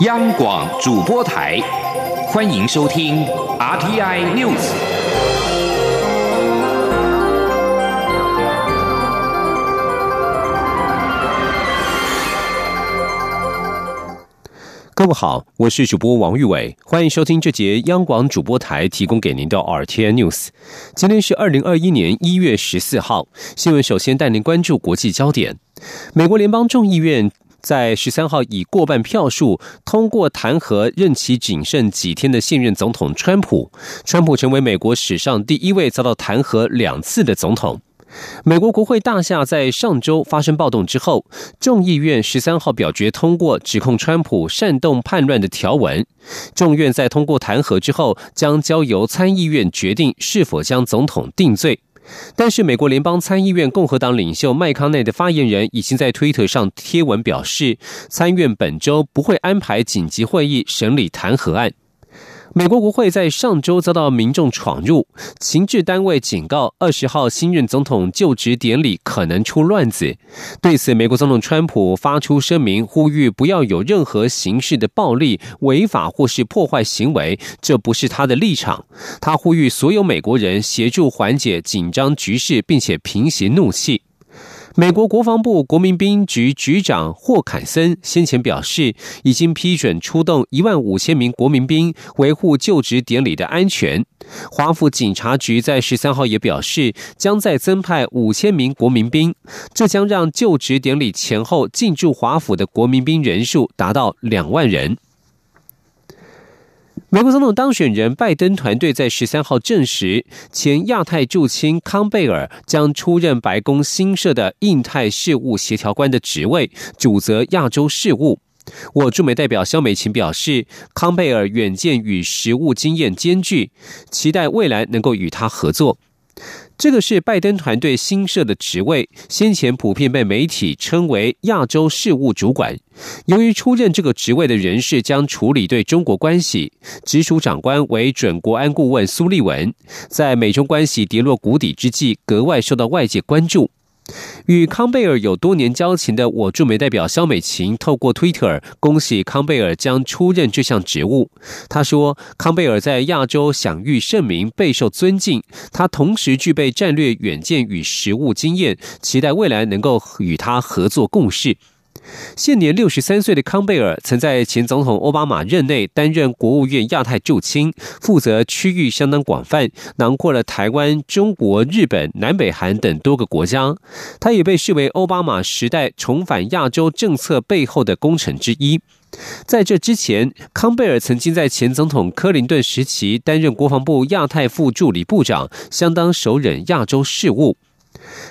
央广主播台，欢迎收听 RTI News。各位好，我是主播王玉伟，欢迎收听这节央广主播台提供给您的 RTI News。今天是二零二一年一月十四号，新闻首先带您关注国际焦点。美国联邦众议院。在十三号以过半票数通过弹劾任期仅剩几天的现任总统川普，川普成为美国史上第一位遭到弹劾两次的总统。美国国会大厦在上周发生暴动之后，众议院十三号表决通过指控川普煽动叛乱的条文。众院在通过弹劾之后，将交由参议院决定是否将总统定罪。但是，美国联邦参议院共和党领袖麦康奈的发言人已经在推特上贴文表示，参院本周不会安排紧急会议审理弹劾案。美国国会在上周遭到民众闯入，情治单位警告，二十号新任总统就职典礼可能出乱子。对此，美国总统川普发出声明，呼吁不要有任何形式的暴力、违法或是破坏行为，这不是他的立场。他呼吁所有美国人协助缓解紧张局势，并且平息怒气。美国国防部国民兵局局长霍坎森先前表示，已经批准出动一万五千名国民兵维护就职典礼的安全。华府警察局在十三号也表示，将再增派五千名国民兵，这将让就职典礼前后进驻华府的国民兵人数达到两万人。美国总统当选人拜登团队在十三号证实，前亚太驻青康贝尔将出任白宫新设的印太事务协调官的职位，主责亚洲事务。我驻美代表肖美琴表示，康贝尔远见与实务经验兼具，期待未来能够与他合作。这个是拜登团队新设的职位，先前普遍被媒体称为亚洲事务主管。由于出任这个职位的人士将处理对中国关系，直属长官为准国安顾问苏利文，在美中关系跌落谷底之际，格外受到外界关注。与康贝尔有多年交情的我驻美代表肖美琴透过 Twitter 恭喜康贝尔将出任这项职务。他说：“康贝尔在亚洲享誉盛名，备受尊敬。他同时具备战略远见与实务经验，期待未来能够与他合作共事。”现年六十三岁的康贝尔，曾在前总统奥巴马任内担任国务院亚太驻青，负责区域相当广泛，囊括了台湾、中国、日本、南北韩等多个国家。他也被视为奥巴马时代重返亚洲政策背后的功臣之一。在这之前，康贝尔曾经在前总统克林顿时期担任国防部亚太副助理部长，相当熟稔亚洲事务。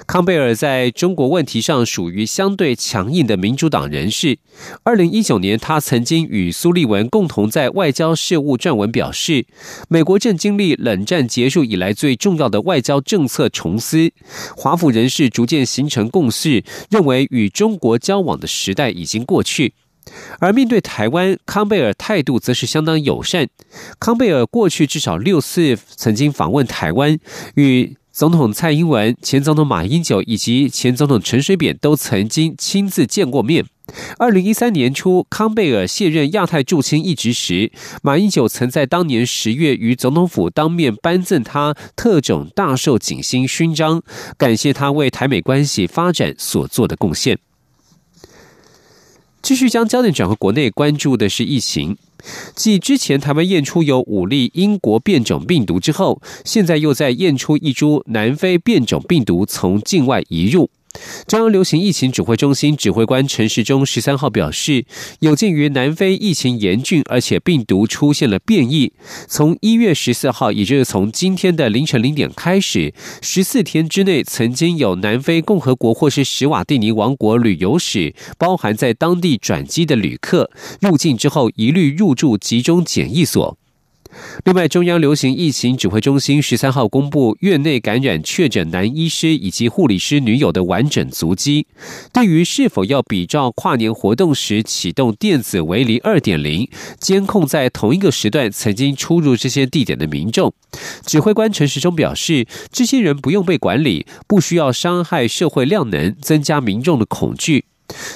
康贝尔在中国问题上属于相对强硬的民主党人士。二零一九年，他曾经与苏利文共同在外交事务撰文表示，美国正经历冷战结束以来最重要的外交政策重思。华府人士逐渐形成共识，认为与中国交往的时代已经过去。而面对台湾，康贝尔态度则是相当友善。康贝尔过去至少六次曾经访问台湾，与。总统蔡英文、前总统马英九以及前总统陈水扁都曾经亲自见过面。二零一三年初，康贝尔卸任亚太驻青一职时，马英九曾在当年十月于总统府当面颁赠他特种大寿锦星勋章，感谢他为台美关系发展所做的贡献。继续将焦点转回国内，关注的是疫情。继之前台湾验出有五例英国变种病毒之后，现在又在验出一株南非变种病毒从境外移入。中央流行疫情指挥中心指挥官陈时中十三号表示，有鉴于南非疫情严峻，而且病毒出现了变异，从一月十四号，也就是从今天的凌晨零点开始，十四天之内曾经有南非共和国或是史瓦蒂尼王国旅游史，包含在当地转机的旅客入境之后，一律入住集中检疫所。另外，中央流行疫情指挥中心十三号公布院内感染确诊男医师以及护理师女友的完整足迹。对于是否要比照跨年活动时启动电子围篱二点零，监控在同一个时段曾经出入这些地点的民众，指挥官陈时中表示，这些人不用被管理，不需要伤害社会量能，增加民众的恐惧。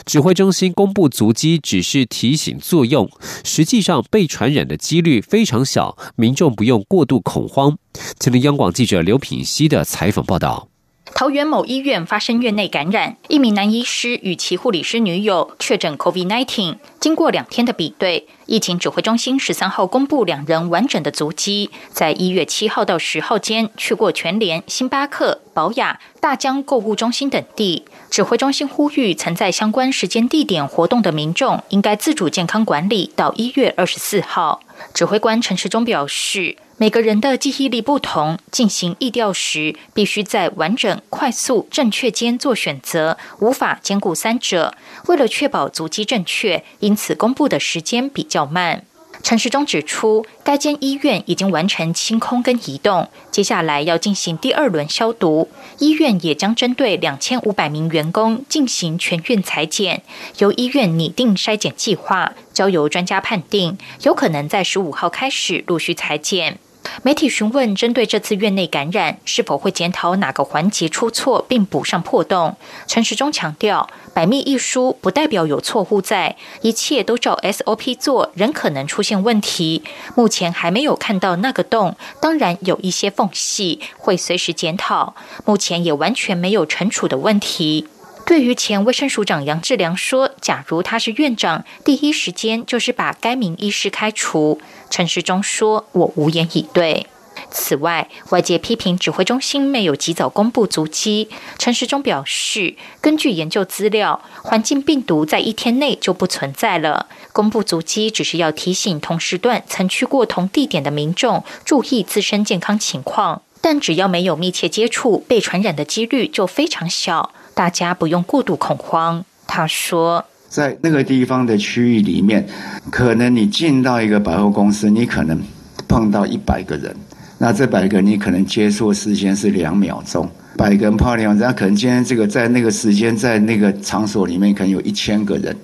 指挥中心公布足迹只是提醒作用，实际上被传染的几率非常小，民众不用过度恐慌。听听央广记者刘品熙的采访报道。桃园某医院发生院内感染，一名男医师与其护理师女友确诊 COVID-19。经过两天的比对，疫情指挥中心十三号公布两人完整的足迹，在一月七号到十号间去过全联、星巴克、宝雅、大江购物中心等地。指挥中心呼吁曾在相关时间地点活动的民众，应该自主健康管理到一月二十四号。指挥官陈时中表示。每个人的记忆力不同，进行意调时必须在完整、快速、正确间做选择，无法兼顾三者。为了确保足迹正确，因此公布的时间比较慢。陈时中指出，该间医院已经完成清空跟移动，接下来要进行第二轮消毒。医院也将针对两千五百名员工进行全院裁剪，由医院拟定筛检计划，交由专家判定，有可能在十五号开始陆续裁剪。媒体询问，针对这次院内感染，是否会检讨哪个环节出错并补上破洞？陈时中强调，百密一疏不代表有错误在，一切都照 SOP 做，仍可能出现问题。目前还没有看到那个洞，当然有一些缝隙，会随时检讨。目前也完全没有惩处的问题。对于前卫生署长杨志良说：“假如他是院长，第一时间就是把该名医师开除。”陈时中说：“我无言以对。”此外，外界批评指挥中心没有及早公布足迹。陈时中表示：“根据研究资料，环境病毒在一天内就不存在了。公布足迹只是要提醒同时段曾去过同地点的民众注意自身健康情况，但只要没有密切接触，被传染的几率就非常小。”大家不用过度恐慌，他说，在那个地方的区域里面，可能你进到一个百货公司，你可能碰到一百个人，那这百个你可能接触时间是两秒钟，百个人泡两，那可能今天这个在那个时间在那个场所里面可能有一千个人，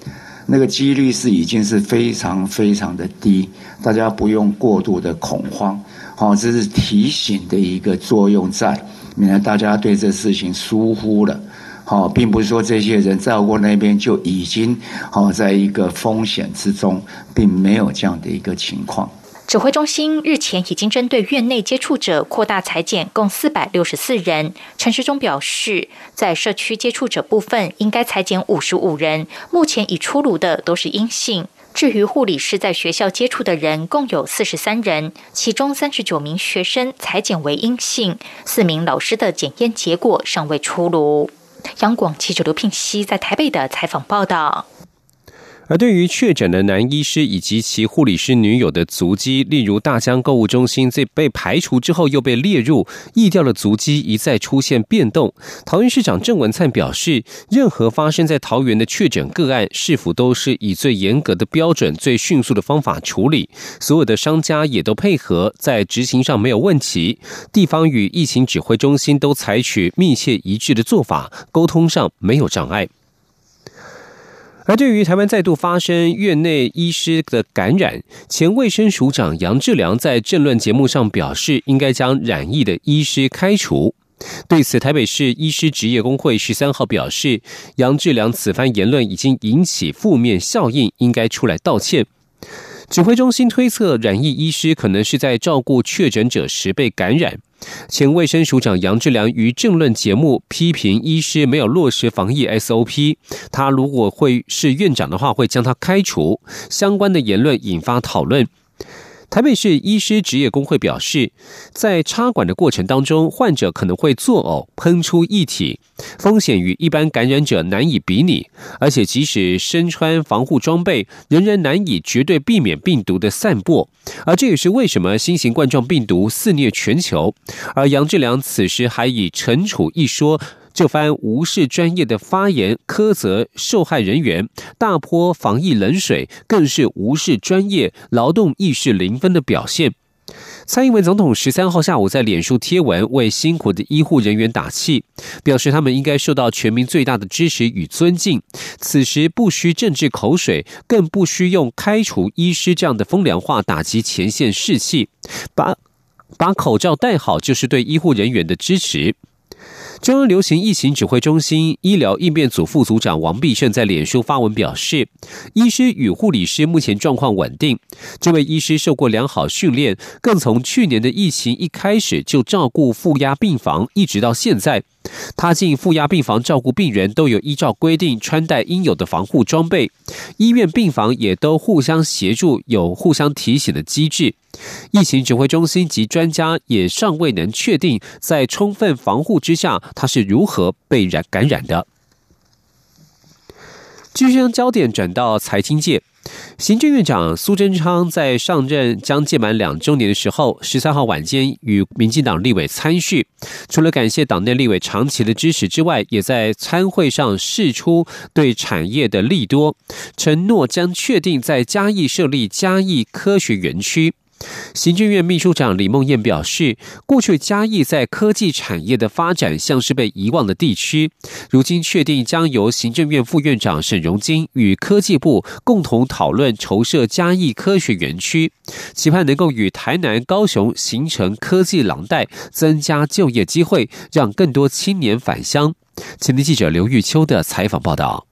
那个几率是已经是非常非常的低，大家不用过度的恐慌，好，这是提醒的一个作用在，免得大家对这事情疏忽了。好，并不是说这些人在我那边就已经好在一个风险之中，并没有这样的一个情况。指挥中心日前已经针对院内接触者扩大裁减，共四百六十四人。陈时中表示，在社区接触者部分应该裁减五十五人，目前已出炉的都是阴性。至于护理师在学校接触的人，共有四十三人，其中三十九名学生裁减为阴性，四名老师的检验结果尚未出炉。央广记者刘聘熙在台北的采访报道。而对于确诊的男医师以及其护理师女友的足迹，例如大江购物中心在被排除之后又被列入，易调的足迹一再出现变动。桃园市长郑文灿表示，任何发生在桃园的确诊个案，是否都是以最严格的标准、最迅速的方法处理？所有的商家也都配合，在执行上没有问题。地方与疫情指挥中心都采取密切一致的做法，沟通上没有障碍。而对于台湾再度发生院内医师的感染，前卫生署长杨志良在政论节目上表示，应该将染疫的医师开除。对此，台北市医师职业工会十三号表示，杨志良此番言论已经引起负面效应，应该出来道歉。指挥中心推测，染疫医师可能是在照顾确诊者时被感染。前卫生署长杨志良于政论节目批评医师没有落实防疫 SOP，他如果会是院长的话，会将他开除。相关的言论引发讨论。台北市医师职业工会表示，在插管的过程当中，患者可能会作呕、喷出液体，风险与一般感染者难以比拟。而且，即使身穿防护装备，仍然难以绝对避免病毒的散播。而这也是为什么新型冠状病毒肆虐全球。而杨志良此时还以惩处一说。这番无视专业的发言，苛责受害人员，大泼防疫冷水，更是无视专业、劳动意识零分的表现。蔡英文总统十三号下午在脸书贴文为辛苦的医护人员打气，表示他们应该受到全民最大的支持与尊敬。此时不需政治口水，更不需用开除医师这样的风凉话打击前线士气。把把口罩戴好，就是对医护人员的支持。中央流行疫情指挥中心医疗应变组副组长王必胜在脸书发文表示，医师与护理师目前状况稳定。这位医师受过良好训练，更从去年的疫情一开始就照顾负压病房，一直到现在。他进负压病房照顾病人，都有依照规定穿戴应有的防护装备。医院病房也都互相协助，有互相提醒的机制。疫情指挥中心及专家也尚未能确定，在充分防护之下，他是如何被染感染的。继续将焦点转到财经界。行政院长苏贞昌在上任将届满两周年的时候，十三号晚间与民进党立委参叙，除了感谢党内立委长期的支持之外，也在参会上释出对产业的利多，承诺将确定在嘉义设立嘉义科学园区。行政院秘书长李梦燕表示，过去嘉义在科技产业的发展像是被遗忘的地区，如今确定将由行政院副院长沈荣金与科技部共同讨论筹设嘉义科学园区，期盼能够与台南、高雄形成科技廊带，增加就业机会，让更多青年返乡。前天记者刘玉秋的采访报道。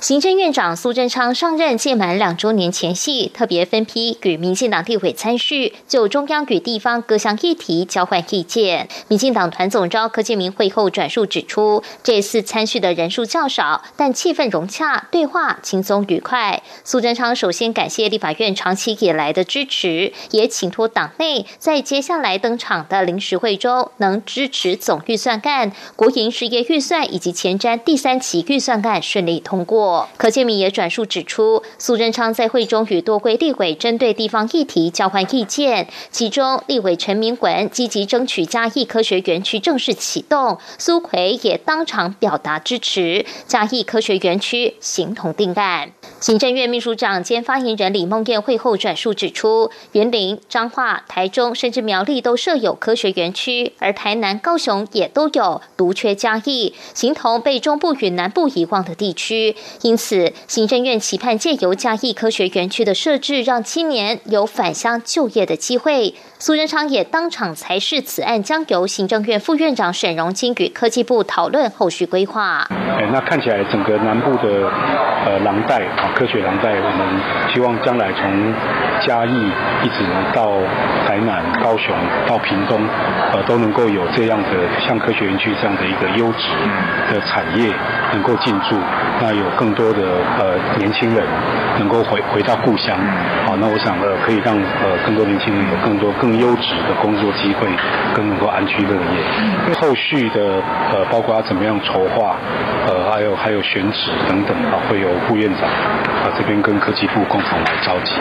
行政院长苏贞昌上任届满两周年前夕，特别分批与民进党地委参叙，就中央与地方各项议题交换意见。民进党团总召柯建明会后转述指出，这次参叙的人数较少，但气氛融洽，对话轻松愉快。苏贞昌首先感谢立法院长期以来的支持，也请托党内在接下来登场的临时会中，能支持总预算案、国营事业预算以及前瞻第三期预算案顺利通过。过，柯建明也转述指出，苏贞昌在会中与多位立委针对地方议题交换意见，其中立委陈明文积极争取嘉义科学园区正式启动，苏奎也当场表达支持，嘉义科学园区形同定案。行政院秘书长兼发言人李梦燕会后转述指出，云林、彰化、台中甚至苗栗都设有科学园区，而台南、高雄也都有，独缺嘉义，形同被中部与南部遗忘的地区。因此，行政院期盼借由嘉义科学园区的设置，让青年有返乡就业的机会。苏贞昌也当场裁示，此案将由行政院副院长沈荣金与科技部讨论后续规划。哎，那看起来整个南部的呃廊带啊，科学廊带，我们希望将来从嘉义一直到台南、高雄到屏东，呃，都能够有这样的像科学园区这样的一个优质的产业能够进驻，那有。更多的呃年轻人能够回回到故乡，好，那我想呃可以让呃更多年轻人有更多更优质的工作机会，更能够安居乐业。后续的呃包括怎么样筹划，呃还有还有选址等等啊，会有副院长啊这边跟科技部共同来召集。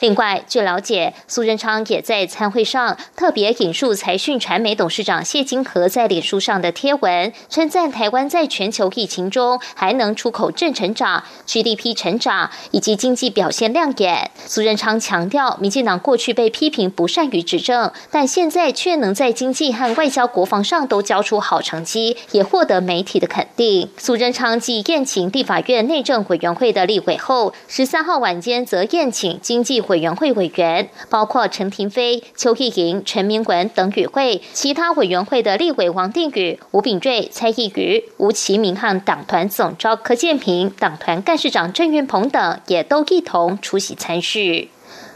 另外，据了解，苏贞昌也在参会上特别引述财讯传媒董事长谢金河在脸书上的贴文，称赞台湾在全球疫情中还能出口正。成长、GDP 成长以及经济表现亮眼。苏贞昌强调，民进党过去被批评不善于执政，但现在却能在经济和外交、国防上都交出好成绩，也获得媒体的肯定。苏贞昌继宴请立法院内政委员会的立委后，十三号晚间则宴请经济委员会委员，包括陈廷飞、邱意莹、陈明文等与会，其他委员会的立委王定宇、吴炳瑞、蔡意瑜、吴其明和党团总召柯建平。党团干事长郑运鹏等也都一同出席参叙。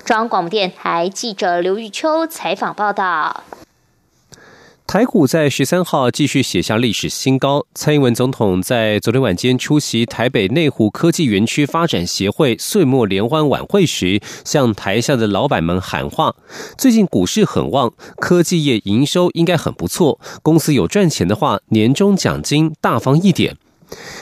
中央广播电台记者刘玉秋采访报道。台股在十三号继续写下历史新高。蔡英文总统在昨天晚间出席台北内湖科技园区发展协会岁末联欢晚会时，向台下的老板们喊话：最近股市很旺，科技业营收应该很不错，公司有赚钱的话，年终奖金大方一点。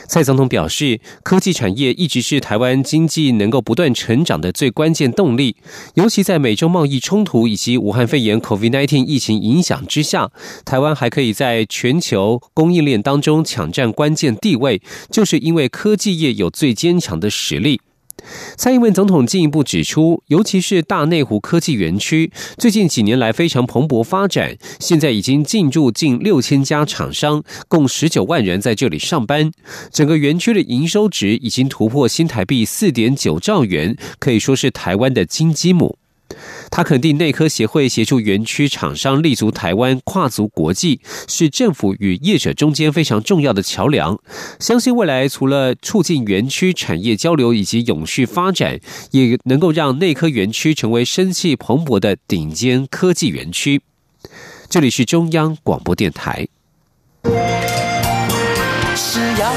蔡总统表示，科技产业一直是台湾经济能够不断成长的最关键动力。尤其在美洲贸易冲突以及武汉肺炎 （COVID-19） 疫情影响之下，台湾还可以在全球供应链当中抢占关键地位，就是因为科技业有最坚强的实力。蔡英文总统进一步指出，尤其是大内湖科技园区，最近几年来非常蓬勃发展，现在已经进驻近六千家厂商，共十九万人在这里上班。整个园区的营收值已经突破新台币四点九兆元，可以说是台湾的金鸡母。他肯定内科协会协助园区厂商立足台湾、跨足国际，是政府与业者中间非常重要的桥梁。相信未来除了促进园区产业交流以及永续发展，也能够让内科园区成为生气蓬勃的顶尖科技园区。这里是中央广播电台。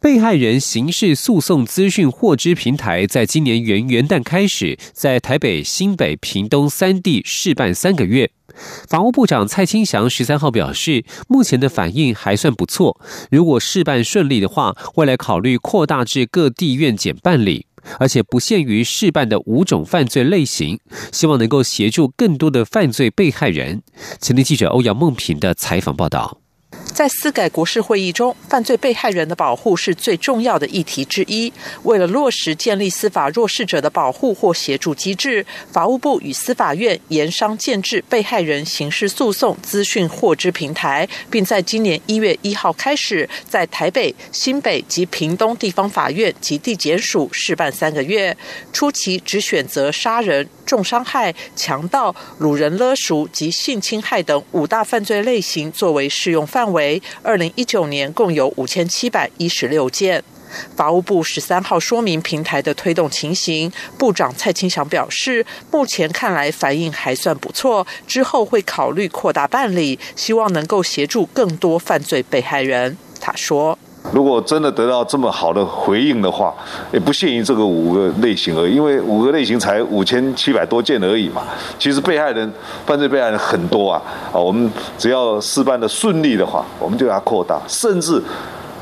被害人刑事诉讼资讯获知平台在今年元元旦开始，在台北、新北、屏东三地试办三个月。法务部长蔡清祥十三号表示，目前的反应还算不错。如果试办顺利的话，未来考虑扩大至各地院检办理，而且不限于试办的五种犯罪类型，希望能够协助更多的犯罪被害人。前天记者欧阳梦平的采访报道。在司改国事会议中，犯罪被害人的保护是最重要的议题之一。为了落实建立司法弱势者的保护或协助机制，法务部与司法院研商建制被害人刑事诉讼资讯获知平台，并在今年一月一号开始，在台北、新北及屏东地方法院及地检署试办三个月。初期只选择杀人。重伤害、强盗、掳人勒赎及性侵害等五大犯罪类型作为适用范围。为二零一九年共有五千七百一十六件。法务部十三号说明平台的推动情形，部长蔡清祥表示，目前看来反应还算不错，之后会考虑扩大办理，希望能够协助更多犯罪被害人。他说。如果真的得到这么好的回应的话，也不限于这个五个类型而已，因为五个类型才五千七百多件而已嘛。其实被害人、犯罪被害人很多啊，啊，我们只要事办的顺利的话，我们就要扩大，甚至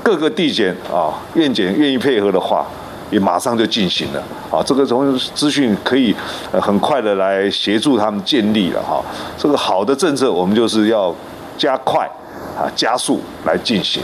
各个地检啊、院检愿意配合的话，也马上就进行了啊。这个从资讯可以很快的来协助他们建立了哈。这个好的政策，我们就是要加快啊、加速来进行。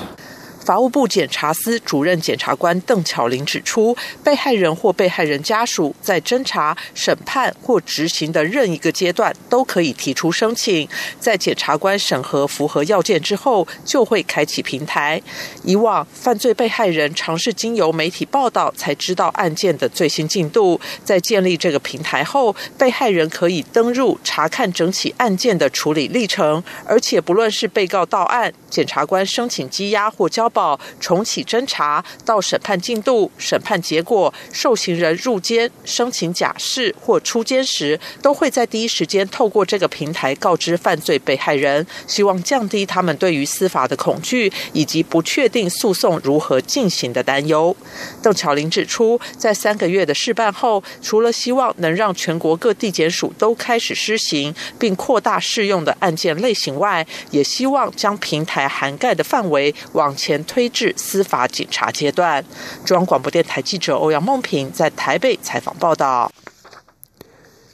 法务部检察司主任检察官邓巧玲指出，被害人或被害人家属在侦查、审判或执行的任一个阶段，都可以提出申请。在检察官审核符合要件之后，就会开启平台。以往犯罪被害人尝试经由媒体报道才知道案件的最新进度。在建立这个平台后，被害人可以登入查看整起案件的处理历程，而且不论是被告到案、检察官申请羁押或交。报重启侦查到审判进度、审判结果、受刑人入监、申请假释或出监时，都会在第一时间透过这个平台告知犯罪被害人，希望降低他们对于司法的恐惧以及不确定诉讼如何进行的担忧。邓巧玲指出，在三个月的试办后，除了希望能让全国各地检署都开始施行并扩大适用的案件类型外，也希望将平台涵盖的范围往前。推至司法警察阶段。中央广播电台记者欧阳梦平在台北采访报道。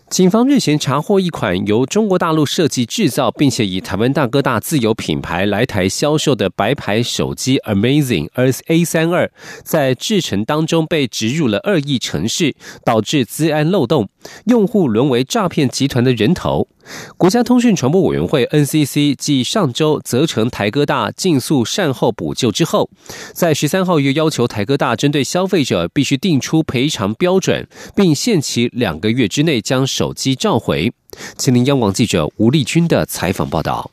警方日前查获一款由中国大陆设计制造，并且以台湾大哥大自有品牌来台销售的白牌手机 Amazing A 三二，在制成当中被植入了恶意程式，导致资安漏洞，用户沦为诈骗集团的人头。国家通讯传播委员会 NCC 继上周责成台哥大尽速善后补救之后，在十三号又要求台哥大针对消费者必须定出赔偿标准，并限期两个月之内将手机召回。吉林央广记者吴丽君的采访报道。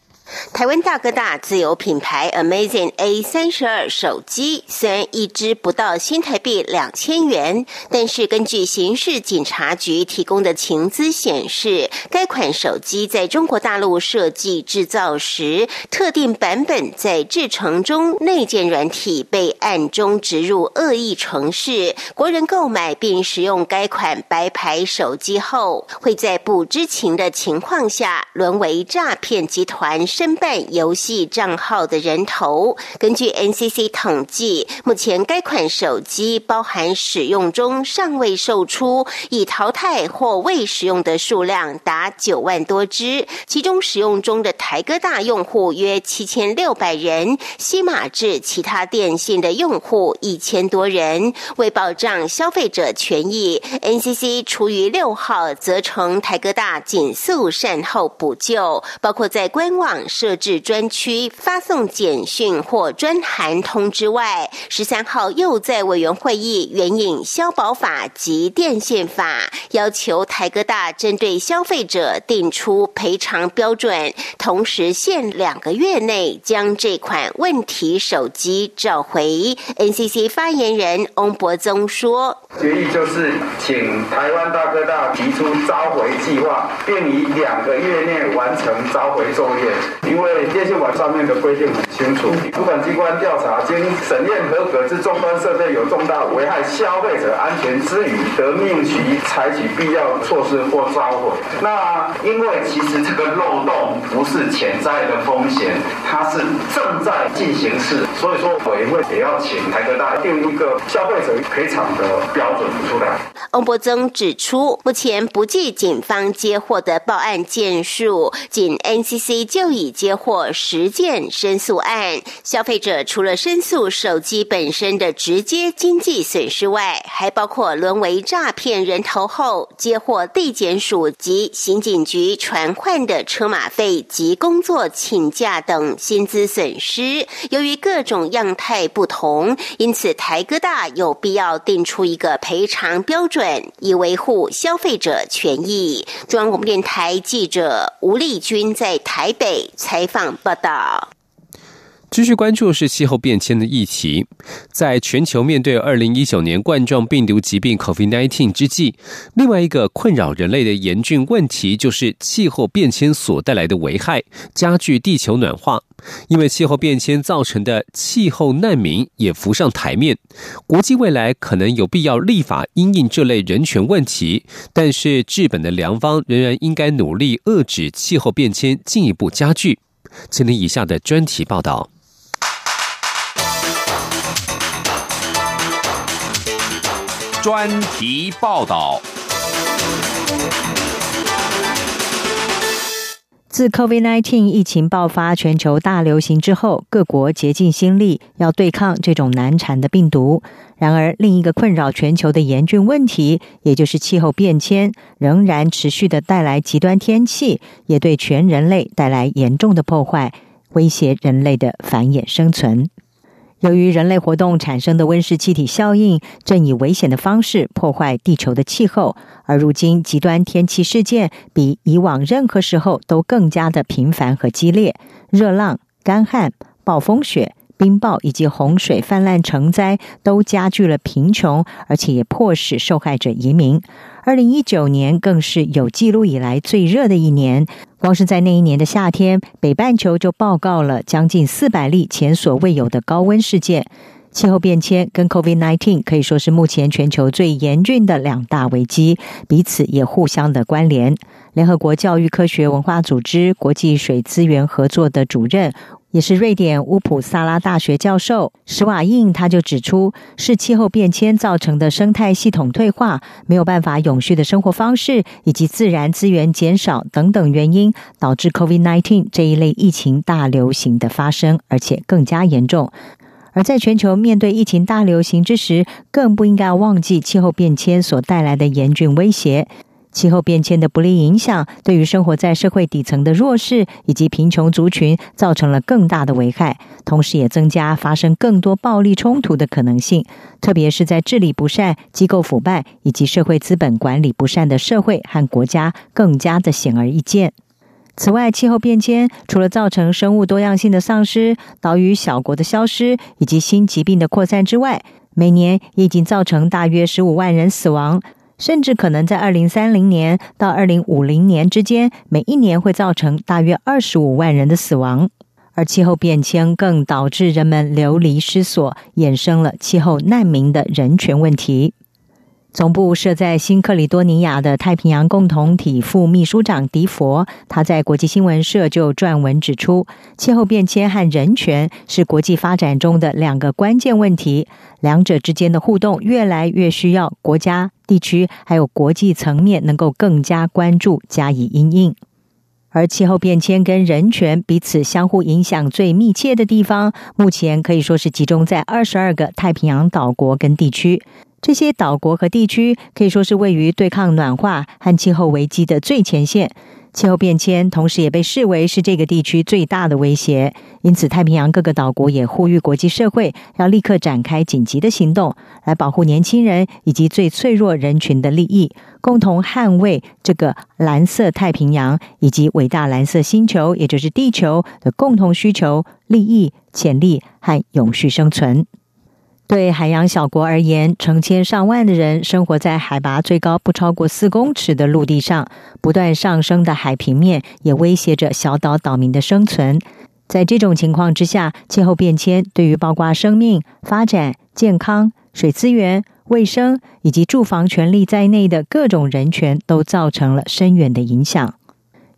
台湾大哥大自有品牌 Amazing A 三十二手机，虽然一支不到新台币两千元，但是根据刑事警察局提供的情资显示，该款手机在中国大陆设计制造时，特定版本在制成中内建软体被暗中植入恶意程式，国人购买并使用该款白牌手机后，会在不知情的情况下沦为诈骗集团。申办游戏账号的人头。根据 NCC 统计，目前该款手机包含使用中尚未售出、已淘汰或未使用的数量达九万多只，其中使用中的台哥大用户约七千六百人，西马至其他电信的用户一千多人。为保障消费者权益，NCC 除于六号责成台哥大紧速善后补救，包括在官网设置专区、发送简讯或专函通知外，十三号又在委员会议援引消保法及电线法，要求台哥大针对消费者定出赔偿标准，同时限两个月内将这款问题手机召回。NCC 发言人翁博宗说：“决议就是请台湾大哥大提出召回计划，并以两个月内完成召回作业。因为电信网上面的规定很清楚，主管机关调查经审验合格之终端设备有重大危害消费者安全之余，得命其采取必要措施或召回。那因为其实这个漏洞不是潜在的风险，它是正在进行式，所以说委员会也要请台科大定一个消费者赔偿的标准出来。翁博增指出，目前不计警方接获的报案件数，仅 NCC 就已接获十件申诉案。消费者除了申诉手机本身的直接经济损失外，还包括沦为诈骗人头后接获地检署及刑警局传唤的车马费及工作请假等薪资损失。由于各种样态不同，因此台哥大有必要定出一个赔偿标准。以维护消费者权益。中央广播电台记者吴丽君在台北采访报道。继续关注是气候变迁的议题，在全球面对二零一九年冠状病毒疾病 （COVID-19） 之际，另外一个困扰人类的严峻问题就是气候变迁所带来的危害，加剧地球暖化。因为气候变迁造成的气候难民也浮上台面，国际未来可能有必要立法因应这类人权问题，但是治本的良方仍然应该努力遏制气候变迁进一步加剧。请听以下的专题报道。专题报道。自 COVID-19 疫情爆发、全球大流行之后，各国竭尽心力要对抗这种难缠的病毒。然而，另一个困扰全球的严峻问题，也就是气候变迁，仍然持续的带来极端天气，也对全人类带来严重的破坏，威胁人类的繁衍生存。由于人类活动产生的温室气体效应，正以危险的方式破坏地球的气候，而如今极端天气事件比以往任何时候都更加的频繁和激烈，热浪、干旱、暴风雪。冰雹以及洪水泛滥成灾，都加剧了贫穷，而且也迫使受害者移民。二零一九年更是有记录以来最热的一年，光是在那一年的夏天，北半球就报告了将近四百例前所未有的高温事件。气候变迁跟 COVID-19 可以说是目前全球最严峻的两大危机，彼此也互相的关联。联合国教育科学文化组织国际水资源合作的主任。也是瑞典乌普萨拉大学教授史瓦印，他就指出，是气候变迁造成的生态系统退化、没有办法永续的生活方式，以及自然资源减少等等原因，导致 COVID-19 这一类疫情大流行的发生，而且更加严重。而在全球面对疫情大流行之时，更不应该忘记气候变迁所带来的严峻威胁。气候变迁的不利影响，对于生活在社会底层的弱势以及贫穷族群造成了更大的危害，同时也增加发生更多暴力冲突的可能性。特别是在治理不善、机构腐败以及社会资本管理不善的社会和国家，更加的显而易见。此外，气候变迁除了造成生物多样性的丧失、岛屿小国的消失以及新疾病的扩散之外，每年也已经造成大约十五万人死亡。甚至可能在二零三零年到二零五零年之间，每一年会造成大约二十五万人的死亡。而气候变迁更导致人们流离失所，衍生了气候难民的人权问题。总部设在新克里多尼亚的太平洋共同体副秘书长迪佛，他在国际新闻社就撰文指出，气候变迁和人权是国际发展中的两个关键问题，两者之间的互动越来越需要国家、地区还有国际层面能够更加关注，加以因应。而气候变迁跟人权彼此相互影响最密切的地方，目前可以说是集中在二十二个太平洋岛国跟地区。这些岛国和地区可以说是位于对抗暖化和气候危机的最前线。气候变迁同时也被视为是这个地区最大的威胁，因此太平洋各个岛国也呼吁国际社会要立刻展开紧急的行动，来保护年轻人以及最脆弱人群的利益，共同捍卫这个蓝色太平洋以及伟大蓝色星球，也就是地球的共同需求、利益、潜力和永续生存。对海洋小国而言，成千上万的人生活在海拔最高不超过四公尺的陆地上，不断上升的海平面也威胁着小岛岛民的生存。在这种情况之下，气候变迁对于包括生命、发展、健康、水资源、卫生以及住房权利在内的各种人权，都造成了深远的影响。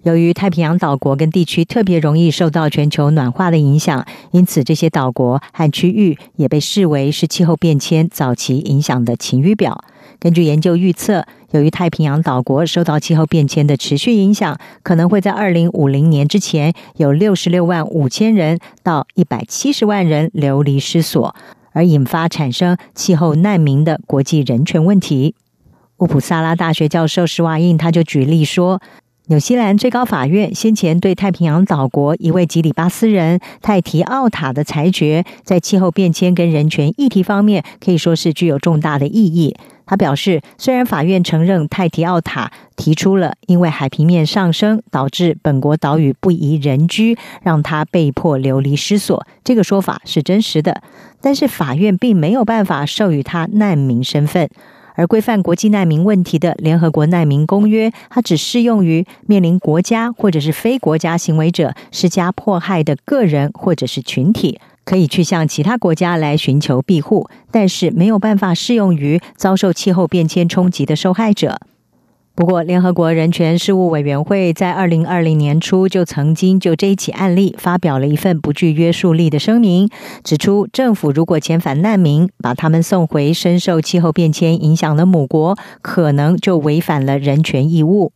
由于太平洋岛国跟地区特别容易受到全球暖化的影响，因此这些岛国和区域也被视为是气候变迁早期影响的晴雨表。根据研究预测，由于太平洋岛国受到气候变迁的持续影响，可能会在二零五零年之前有六十六万五千人到一百七十万人流离失所，而引发产生气候难民的国际人权问题。乌普萨拉大学教授施瓦印他就举例说。纽西兰最高法院先前对太平洋岛国一位吉里巴斯人泰提奥塔的裁决，在气候变迁跟人权议题方面可以说是具有重大的意义。他表示，虽然法院承认泰提奥塔提出了因为海平面上升导致本国岛屿不宜人居，让他被迫流离失所这个说法是真实的，但是法院并没有办法授予他难民身份。而规范国际难民问题的联合国难民公约，它只适用于面临国家或者是非国家行为者施加迫害的个人或者是群体，可以去向其他国家来寻求庇护，但是没有办法适用于遭受气候变迁冲击的受害者。不过，联合国人权事务委员会在二零二零年初就曾经就这一起案例发表了一份不具约束力的声明，指出政府如果遣返难民，把他们送回深受气候变迁影响的母国，可能就违反了人权义务。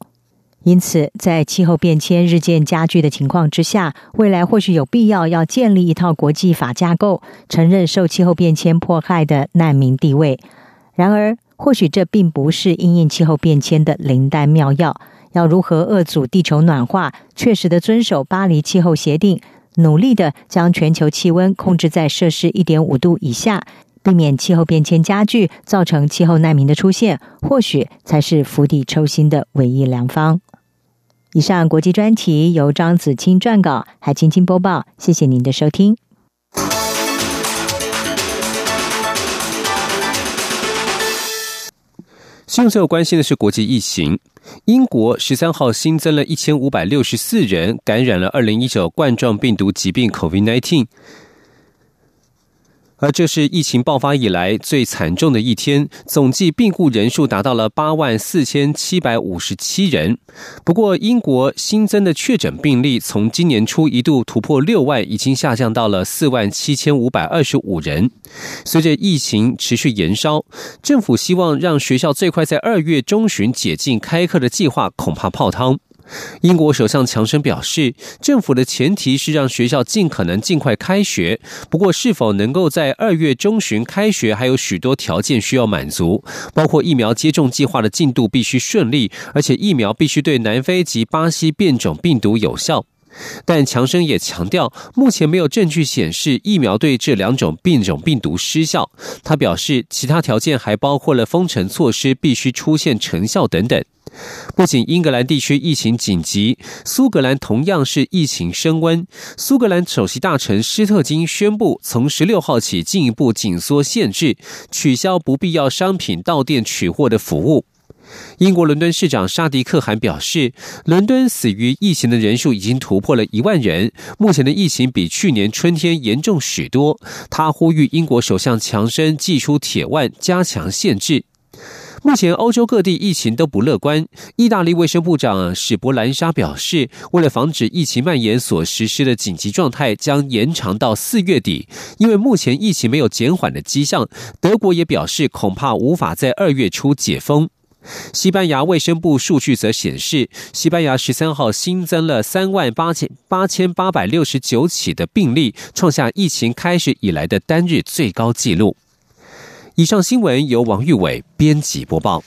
因此，在气候变迁日渐加剧的情况之下，未来或许有必要要建立一套国际法架构，承认受气候变迁迫害的难民地位。然而，或许这并不是因应气候变迁的灵丹妙药。要如何遏阻地球暖化，确实的遵守巴黎气候协定，努力的将全球气温控制在摄氏一点五度以下，避免气候变迁加剧，造成气候难民的出现，或许才是釜底抽薪的唯一良方。以上国际专题由张子清撰稿，海青青播报。谢谢您的收听。新闻最后关心的是国际疫情。英国十三号新增了一千五百六十四人感染了二零一九冠状病毒疾病 （COVID-19）。而这是疫情爆发以来最惨重的一天，总计病故人数达到了八万四千七百五十七人。不过，英国新增的确诊病例从今年初一度突破六万，已经下降到了四万七千五百二十五人。随着疫情持续延烧，政府希望让学校最快在二月中旬解禁开课的计划恐怕泡汤。英国首相强生表示，政府的前提是让学校尽可能尽快开学。不过，是否能够在二月中旬开学，还有许多条件需要满足，包括疫苗接种计划的进度必须顺利，而且疫苗必须对南非及巴西变种病毒有效。但强生也强调，目前没有证据显示疫苗对这两种变种病毒失效。他表示，其他条件还包括了封城措施必须出现成效等等。不仅英格兰地区疫情紧急，苏格兰同样是疫情升温。苏格兰首席大臣施特金宣布，从十六号起进一步紧缩限制，取消不必要商品到店取货的服务。英国伦敦市长沙迪克汗表示，伦敦死于疫情的人数已经突破了一万人，目前的疫情比去年春天严重许多。他呼吁英国首相强生祭出铁腕，加强限制。目前欧洲各地疫情都不乐观。意大利卫生部长史博兰莎表示，为了防止疫情蔓延，所实施的紧急状态将延长到四月底。因为目前疫情没有减缓的迹象，德国也表示恐怕无法在二月初解封。西班牙卫生部数据则显示，西班牙十三号新增了三万八千八千八百六十九起的病例，创下疫情开始以来的单日最高纪录。以上新闻由王玉伟编辑播报。